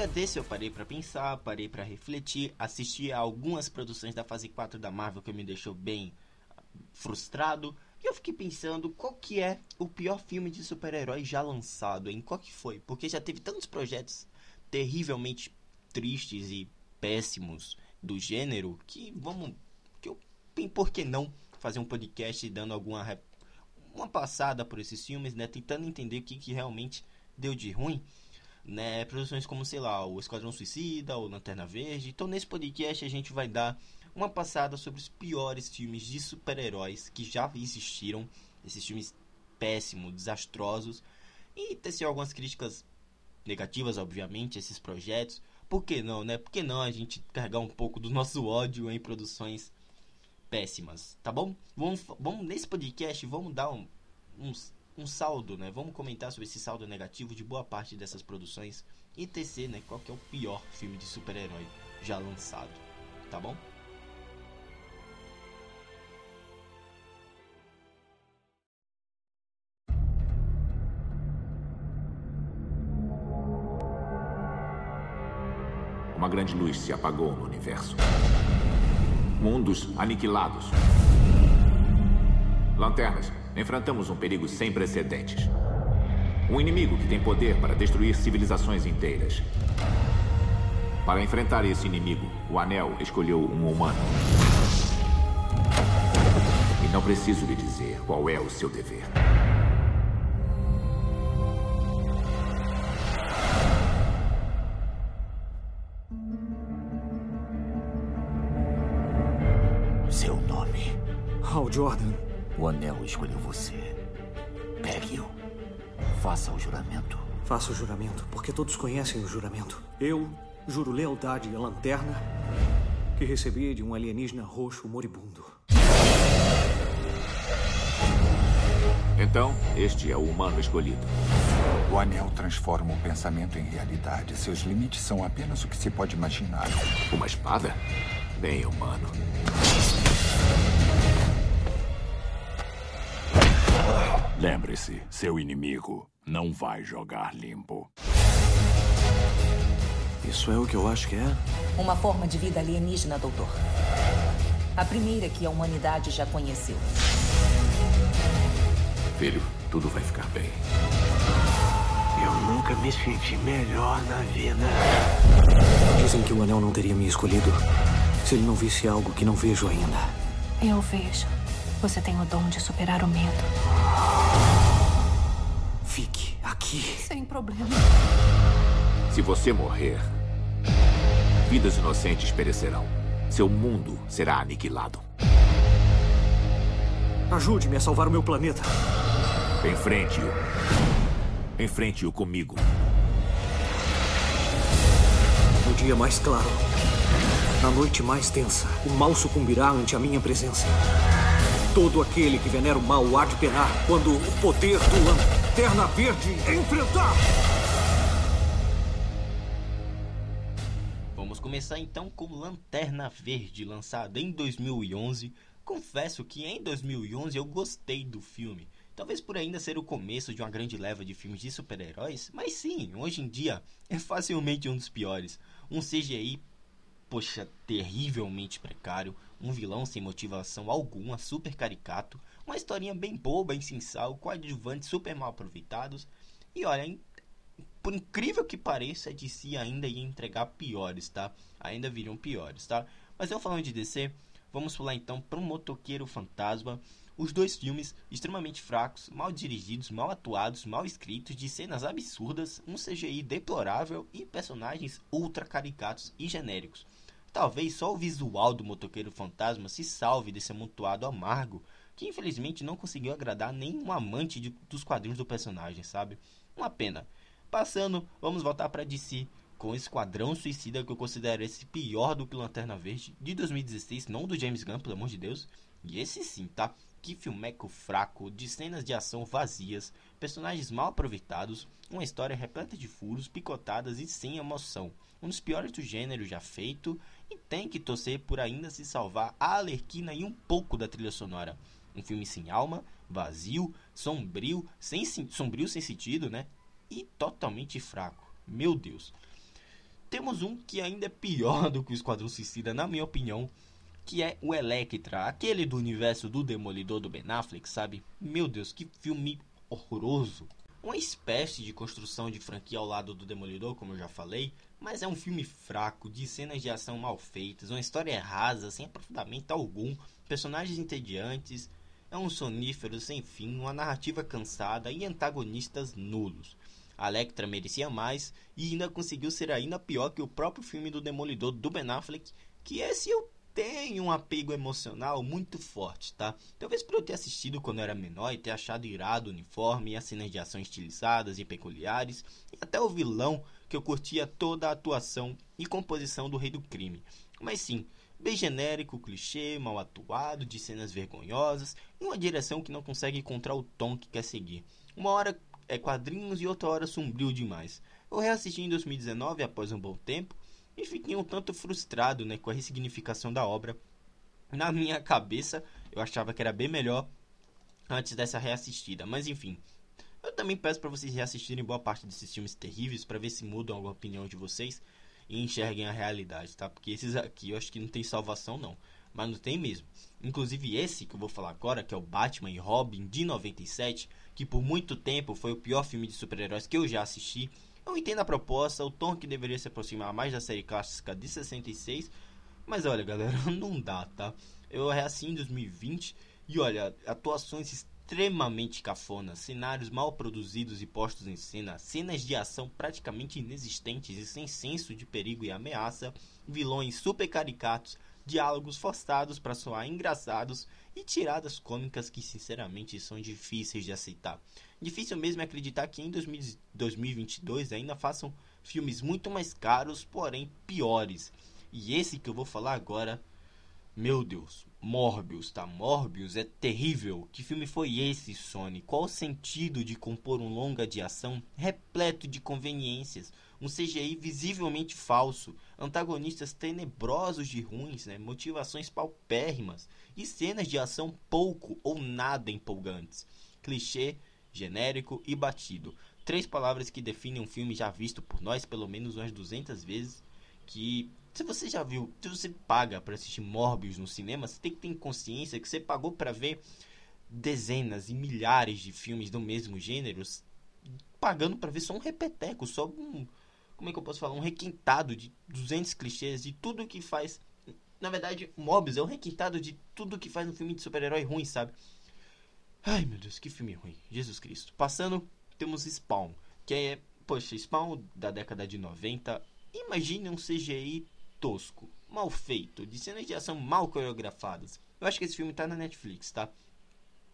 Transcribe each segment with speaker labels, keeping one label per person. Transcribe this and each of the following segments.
Speaker 1: Dia desse eu parei para pensar, parei para refletir, assisti a algumas produções da fase 4 da Marvel que me deixou bem frustrado. E eu fiquei pensando qual que é o pior filme de super-herói já lançado, em qual que foi? Porque já teve tantos projetos terrivelmente tristes e péssimos do gênero que vamos que eu por que não fazer um podcast dando alguma uma passada por esses filmes, né, tentando entender o que, que realmente deu de ruim né, produções como, sei lá, o Esquadrão Suicida, ou Lanterna Verde. Então, nesse podcast, a gente vai dar uma passada sobre os piores filmes de super-heróis que já existiram, esses filmes péssimos, desastrosos, e tecer algumas críticas negativas, obviamente, esses projetos. Por que não, né? Por que não a gente carregar um pouco do nosso ódio em produções péssimas, tá bom? Vamos, vamos nesse podcast, vamos dar um, uns um saldo, né? Vamos comentar sobre esse saldo negativo de boa parte dessas produções e tecer, né? Qual que é o pior filme de super-herói já lançado, tá bom?
Speaker 2: Uma grande luz se apagou no universo. Mundos aniquilados. Lanternas enfrentamos um perigo sem precedentes. Um inimigo que tem poder para destruir civilizações inteiras. Para enfrentar esse inimigo, o Anel escolheu um humano. E não preciso lhe dizer qual é o seu dever.
Speaker 3: Seu nome?
Speaker 4: Hal Jordan.
Speaker 3: O anel escolheu você. Pegue-o. Faça o juramento.
Speaker 4: Faça o juramento, porque todos conhecem o juramento. Eu juro lealdade à lanterna que recebi de um alienígena roxo moribundo.
Speaker 2: Então, este é o humano escolhido.
Speaker 5: O anel transforma o pensamento em realidade. Seus limites são apenas o que se pode imaginar.
Speaker 2: Uma espada? Bem humano.
Speaker 6: Lembre-se, seu inimigo não vai jogar limpo.
Speaker 4: Isso é o que eu acho que é?
Speaker 7: Uma forma de vida alienígena, doutor. A primeira que a humanidade já conheceu.
Speaker 2: Filho, tudo vai ficar bem.
Speaker 8: Eu nunca me senti melhor na vida.
Speaker 4: Dizem que o anel não teria me escolhido se ele não visse algo que não vejo ainda.
Speaker 9: Eu vejo. Você tem o dom de superar o medo.
Speaker 4: Fique aqui.
Speaker 9: Sem problema.
Speaker 2: Se você morrer, vidas inocentes perecerão. Seu mundo será aniquilado.
Speaker 4: Ajude-me a salvar o meu planeta.
Speaker 2: Enfrente-o. Enfrente-o comigo.
Speaker 4: No dia mais claro, na noite mais tensa, o mal sucumbirá ante a minha presença. Todo aquele que venera o mal há de penar quando o poder do Lanterna Verde enfrentar.
Speaker 1: Vamos começar então com Lanterna Verde, lançado em 2011. Confesso que em 2011 eu gostei do filme. Talvez por ainda ser o começo de uma grande leva de filmes de super-heróis, mas sim, hoje em dia é facilmente um dos piores. Um CGI poxa, terrivelmente precário, um vilão sem motivação alguma, super caricato, uma historinha bem boba, insensal, coadjuvantes super mal aproveitados. E olha, por incrível que pareça, a DC ainda ia entregar piores, tá? Ainda viriam piores, tá? Mas eu falando de DC, vamos pular então para um motoqueiro fantasma. Os dois filmes extremamente fracos, mal dirigidos, mal atuados, mal escritos, de cenas absurdas, um CGI deplorável e personagens ultra caricatos e genéricos. Talvez só o visual do motoqueiro fantasma se salve desse amontoado amargo, que infelizmente não conseguiu agradar nenhum amante de, dos quadrinhos do personagem, sabe? Uma pena. Passando, vamos voltar para DC com Esquadrão Suicida, que eu considero esse pior do que Lanterna Verde de 2016, não do James Gunn, pelo amor de Deus. E esse sim, tá? Que filmeco fraco, de cenas de ação vazias, personagens mal aproveitados, uma história repleta de furos, picotadas e sem emoção. Um dos piores do gênero já feito, e tem que torcer por ainda se salvar a Alerquina e um pouco da trilha sonora. Um filme sem alma, vazio, sombrio, sem, sombrio sem sentido, né? E totalmente fraco. Meu Deus. temos um que ainda é pior do que o Esquadrão Suicida, na minha opinião, que é o Electra, aquele do universo do Demolidor do Ben Affleck, sabe? Meu Deus, que filme horroroso. Uma espécie de construção de franquia ao lado do Demolidor, como eu já falei, mas é um filme fraco, de cenas de ação mal feitas, uma história rasa, sem aprofundamento algum, personagens entediantes, é um sonífero sem fim, uma narrativa cansada e antagonistas nulos. A Electra merecia mais e ainda conseguiu ser ainda pior que o próprio filme do Demolidor do Ben Affleck, que esse eu tenho um apego emocional muito forte, tá? Talvez por eu ter assistido quando eu era menor e ter achado irado o uniforme, as cenas de ação estilizadas e peculiares, e até o vilão, que eu curtia toda a atuação e composição do Rei do Crime. Mas sim, bem genérico, clichê, mal atuado, de cenas vergonhosas, e uma direção que não consegue encontrar o tom que quer seguir. Uma hora é quadrinhos e outra hora sombrio demais. Eu reassisti em 2019 após um bom tempo e fiquei um tanto frustrado né, com a ressignificação da obra. Na minha cabeça, eu achava que era bem melhor antes dessa reassistida, mas enfim. Eu também peço para vocês reassistirem boa parte desses filmes terríveis para ver se mudam a opinião de vocês e enxerguem a realidade, tá? Porque esses aqui eu acho que não tem salvação não, mas não tem mesmo. Inclusive esse que eu vou falar agora, que é o Batman e Robin de 97, que por muito tempo foi o pior filme de super-heróis que eu já assisti. Eu entendo a proposta, o tom que deveria se aproximar mais da série clássica de 66, mas olha, galera, não dá, tá? Eu reassi em 2020 e olha, atuações extremamente cafonas, cenários mal produzidos e postos em cena, cenas de ação praticamente inexistentes e sem senso de perigo e ameaça, vilões super caricatos, diálogos forçados para soar engraçados e tiradas cômicas que sinceramente são difíceis de aceitar. Difícil mesmo é acreditar que em 2022 ainda façam filmes muito mais caros, porém piores. E esse que eu vou falar agora, meu Deus, Morbius, tá? Morbius é terrível. Que filme foi esse, Sony? Qual o sentido de compor um longa de ação repleto de conveniências? Um CGI visivelmente falso, antagonistas tenebrosos de ruins, né? motivações paupérrimas e cenas de ação pouco ou nada empolgantes. Clichê, genérico e batido. Três palavras que definem um filme já visto por nós pelo menos umas 200 vezes, que se você já viu, se você paga para assistir Morbius no cinema, você tem que ter consciência que você pagou para ver dezenas e milhares de filmes do mesmo gênero, pagando para ver só um repeteco, só um como é que eu posso falar, um requintado de 200 clichês de tudo que faz. Na verdade, Mobius é um requintado de tudo que faz um filme de super-herói ruim, sabe? Ai meu Deus, que filme ruim. Jesus Cristo. Passando, temos Spawn, que é, poxa, Spawn da década de 90. Imagine um CGI tosco, mal feito, de cenas de ação mal coreografadas. Eu acho que esse filme tá na Netflix, tá?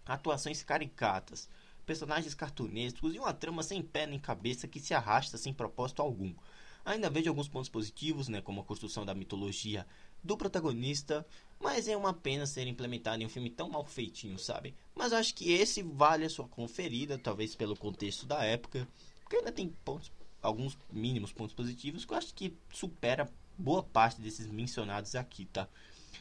Speaker 1: Atuações caricatas, personagens cartunescos e uma trama sem pé nem cabeça que se arrasta sem propósito algum. Ainda vejo alguns pontos positivos, né, como a construção da mitologia do protagonista, mas é uma pena ser implementado em um filme tão mal feitinho, sabe? Mas acho que esse vale a sua conferida, talvez pelo contexto da época, porque ainda tem pontos, alguns mínimos pontos positivos que eu acho que supera boa parte desses mencionados aqui, tá?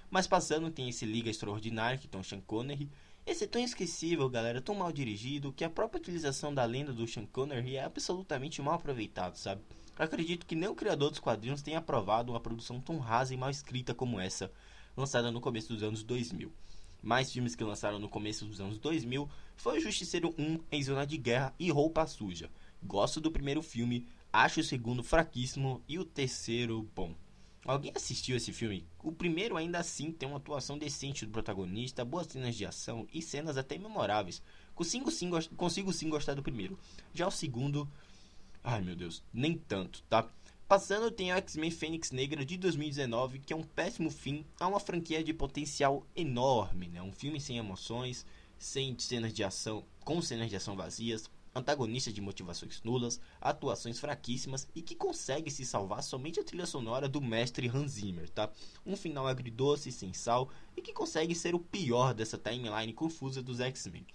Speaker 1: Mas passando, tem esse Liga Extraordinária, que tem o Sean Connery, esse é tão esquecível, galera, tão mal dirigido, que a própria utilização da lenda do Sean Connery é absolutamente mal aproveitado, sabe? Acredito que nem o criador dos quadrinhos tenha aprovado uma produção tão rasa e mal escrita como essa, lançada no começo dos anos 2000. Mais filmes que lançaram no começo dos anos 2000 foi o Justiceiro 1 em Zona de Guerra e Roupa Suja. Gosto do primeiro filme, acho o segundo fraquíssimo e o terceiro bom. Alguém assistiu esse filme? O primeiro ainda assim tem uma atuação decente do protagonista, boas cenas de ação e cenas até memoráveis. Consigo sim, consigo sim gostar do primeiro. Já o segundo, ai meu Deus, nem tanto, tá? Passando tem X-Men Fênix Negra de 2019, que é um péssimo fim a uma franquia de potencial enorme, né? Um filme sem emoções, sem cenas de ação, com cenas de ação vazias, antagonista de motivações nulas, atuações fraquíssimas e que consegue se salvar somente a trilha sonora do mestre Hans Zimmer, tá? Um final agridoce, sem sal e que consegue ser o pior dessa timeline confusa dos X-Men.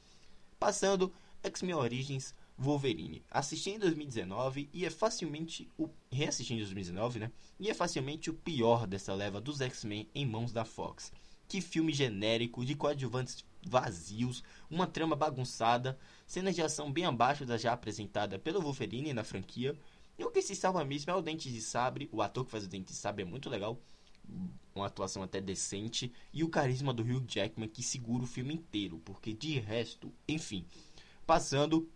Speaker 1: Passando, X-Men Origins Wolverine. Assisti em 2019 e é facilmente o reassisti em 2019, né? E é facilmente o pior dessa leva dos X-Men em mãos da Fox. Que filme genérico de coadjuvantes vazios, uma trama bagunçada, cenas de ação bem abaixo da já apresentada pelo Wolverine na franquia, E o que se salva mesmo é o Dente de Sabre. O ator que faz o Dente de Sabre é muito legal. Uma atuação até decente. E o carisma do Hugh Jackman que segura o filme inteiro. Porque de resto, enfim. Passando,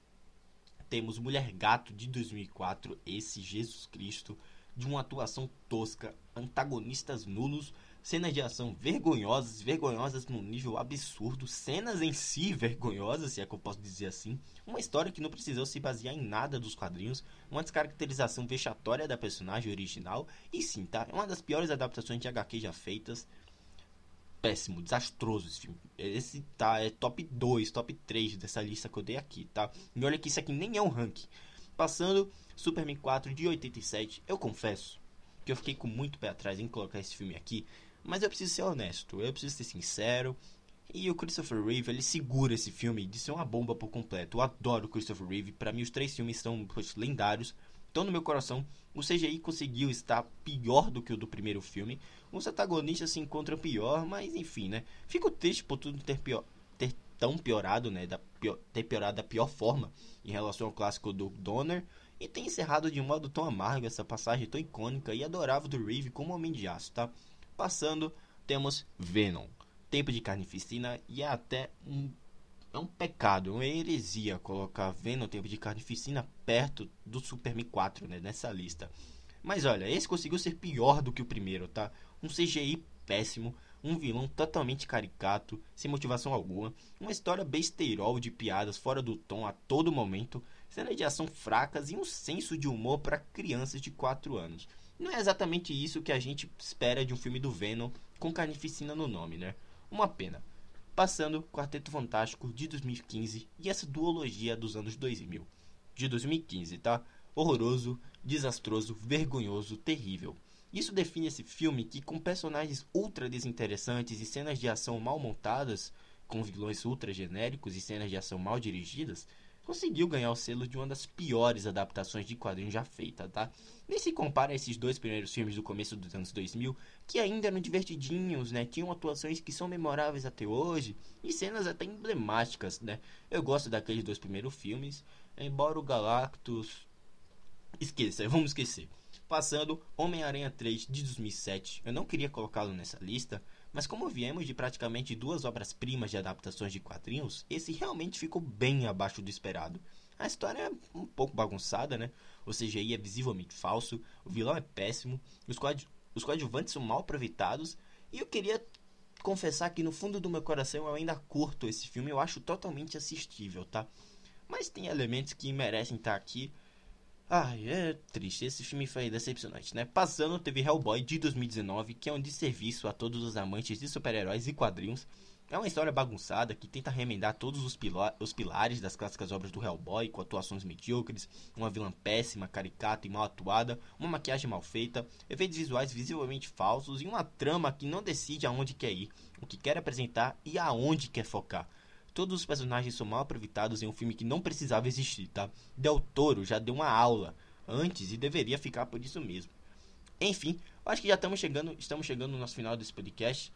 Speaker 1: temos Mulher Gato de 2004. Esse Jesus Cristo. De uma atuação tosca. Antagonistas nulos cenas de ação vergonhosas, vergonhosas num nível absurdo, cenas em si vergonhosas, se é que eu posso dizer assim, uma história que não precisou se basear em nada dos quadrinhos, uma descaracterização vexatória da personagem original, e sim, tá? É uma das piores adaptações de HQ já feitas. Péssimo, desastroso esse filme. Esse tá, é top 2, top 3 dessa lista que eu dei aqui, tá? E olha que isso aqui nem é um ranking. Passando, Superman 4 de 87, eu confesso que eu fiquei com muito pé atrás em colocar esse filme aqui, mas eu preciso ser honesto, eu preciso ser sincero. E o Christopher Reeve, ele segura esse filme de ser uma bomba por completo. Eu adoro o Christopher Reeve, para mim os três filmes são poxa, lendários. Estão no meu coração. O CGI conseguiu estar pior do que o do primeiro filme. Os antagonistas se encontram pior, mas enfim, né? Fico triste por tudo ter, pior, ter tão piorado, né? Da pior, ter piorado da pior forma em relação ao clássico do Donner. E ter encerrado de um modo tão amargo essa passagem tão icônica e adorável do Reeve como Homem de Aço, tá? Passando, temos Venom. Tempo de carnificina e é até um, é um pecado, uma heresia colocar Venom Tempo de carnificina perto do Superman 4, né, nessa lista. Mas olha, esse conseguiu ser pior do que o primeiro, tá? Um CGI péssimo, um vilão totalmente caricato, sem motivação alguma, uma história besteirol de piadas fora do tom a todo momento, cenas de ação fracas e um senso de humor para crianças de 4 anos. Não é exatamente isso que a gente espera de um filme do Venom com carnificina no nome, né? Uma pena. Passando Quarteto Fantástico de 2015 e essa duologia dos anos 2000. De 2015, tá? Horroroso, desastroso, vergonhoso, terrível. Isso define esse filme que, com personagens ultra desinteressantes e cenas de ação mal montadas, com vilões ultra genéricos e cenas de ação mal dirigidas, conseguiu ganhar o selo de uma das piores adaptações de quadrinhos já feita, tá? Nem se compara a esses dois primeiros filmes do começo dos anos 2000, que ainda eram divertidinhos, né? Tinham atuações que são memoráveis até hoje e cenas até emblemáticas, né? Eu gosto daqueles dois primeiros filmes, embora o Galactus esqueça, vamos esquecer. Passando Homem-Aranha 3 de 2007. Eu não queria colocá-lo nessa lista, mas como viemos de praticamente duas obras-primas de adaptações de quadrinhos, esse realmente ficou bem abaixo do esperado. A história é um pouco bagunçada, né? O CGI é visivelmente falso, o vilão é péssimo, os, coad os coadjuvantes são mal aproveitados, e eu queria confessar que no fundo do meu coração eu ainda curto esse filme, eu acho totalmente assistível, tá? Mas tem elementos que merecem estar aqui, Ai, é triste. Esse filme foi decepcionante, né? Passando, teve Hellboy de 2019, que é um desserviço a todos os amantes de super-heróis e quadrinhos. É uma história bagunçada que tenta remendar todos os, os, pilares das clássicas obras do Hellboy, com atuações medíocres, uma vilã péssima, caricata e mal atuada, uma maquiagem mal feita, efeitos visuais visivelmente falsos e uma trama que não decide aonde quer ir, o que quer apresentar e aonde quer focar. Todos os personagens são mal aproveitados em um filme que não precisava existir, tá? Del Toro já deu uma aula antes e deveria ficar por isso mesmo. Enfim, acho que já estamos chegando, estamos chegando no nosso final desse podcast.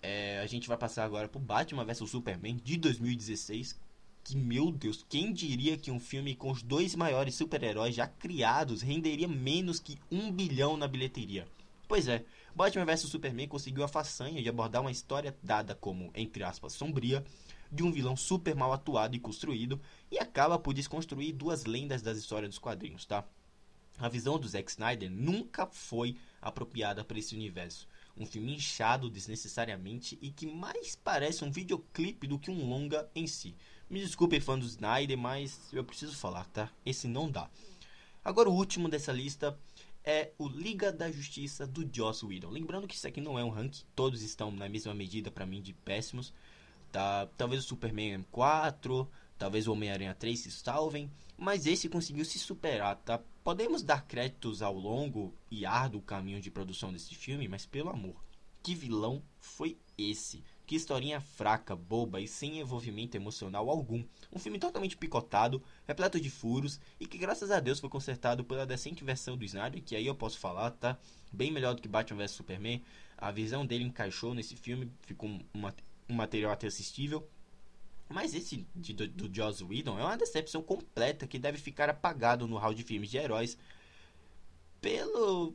Speaker 1: É, a gente vai passar agora pro Batman vs Superman de 2016. Que, meu Deus, quem diria que um filme com os dois maiores super-heróis já criados renderia menos que um bilhão na bilheteria? Pois é, Batman vs Superman conseguiu a façanha de abordar uma história dada como, entre aspas, sombria, de um vilão super mal atuado e construído e acaba por desconstruir duas lendas das histórias dos quadrinhos, tá? A visão do Zack Snyder nunca foi apropriada para esse universo. Um filme inchado desnecessariamente e que mais parece um videoclipe do que um longa em si. Me desculpem fã do Snyder, mas eu preciso falar, tá? Esse não dá. Agora o último dessa lista é o Liga da Justiça do Joss Whedon. Lembrando que isso aqui não é um ranking, todos estão na mesma medida para mim de péssimos. Tá? Talvez o Superman 4, talvez o Homem-Aranha 3 se salvem, mas esse conseguiu se superar, tá? Podemos dar créditos ao longo e árduo caminho de produção desse filme, mas pelo amor, que vilão foi esse? Que historinha fraca, boba e sem envolvimento emocional algum. Um filme totalmente picotado, repleto de furos e que graças a Deus foi consertado pela decente versão do Snyder, que aí eu posso falar, tá? Bem melhor do que Batman vs Superman. A visão dele encaixou nesse filme, ficou uma um material até assistível. Mas esse de, do, do Joss Whedon é uma decepção completa que deve ficar apagado no hall de filmes de heróis. pelo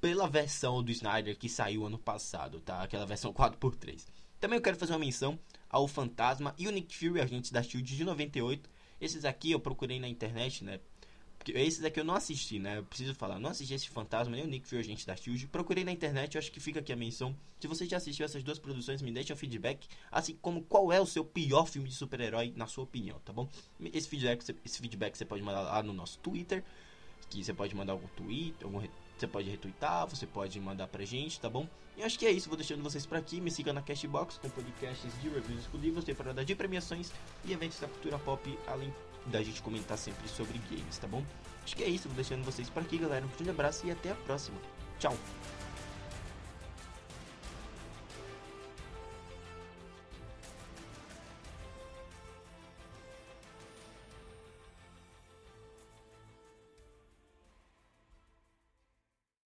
Speaker 1: pela versão do Snyder que saiu ano passado, tá? Aquela versão 4x3. Também eu quero fazer uma menção ao Fantasma e o Nick Fury, agentes da SHIELD de 98. Esses aqui eu procurei na internet, né? Porque esses aqui eu não assisti, né? Eu preciso falar, não assisti esse Fantasma nem o Nick Fury, agente da SHIELD. Procurei na internet, eu acho que fica aqui a menção. Se você já assistiu essas duas produções, me deixa um feedback, assim como qual é o seu pior filme de super-herói na sua opinião, tá bom? Esse feedback, esse feedback você pode mandar lá no nosso Twitter, que você pode mandar algum tweet, algum você pode retweetar, você pode mandar pra gente, tá bom? E acho que é isso, vou deixando vocês por aqui. Me siga na Cashbox com podcasts de reviews exclusivos, temporada de premiações e eventos da cultura pop, além da gente comentar sempre sobre games, tá bom? Acho que é isso, vou deixando vocês por aqui, galera. Um grande abraço e até a próxima. Tchau!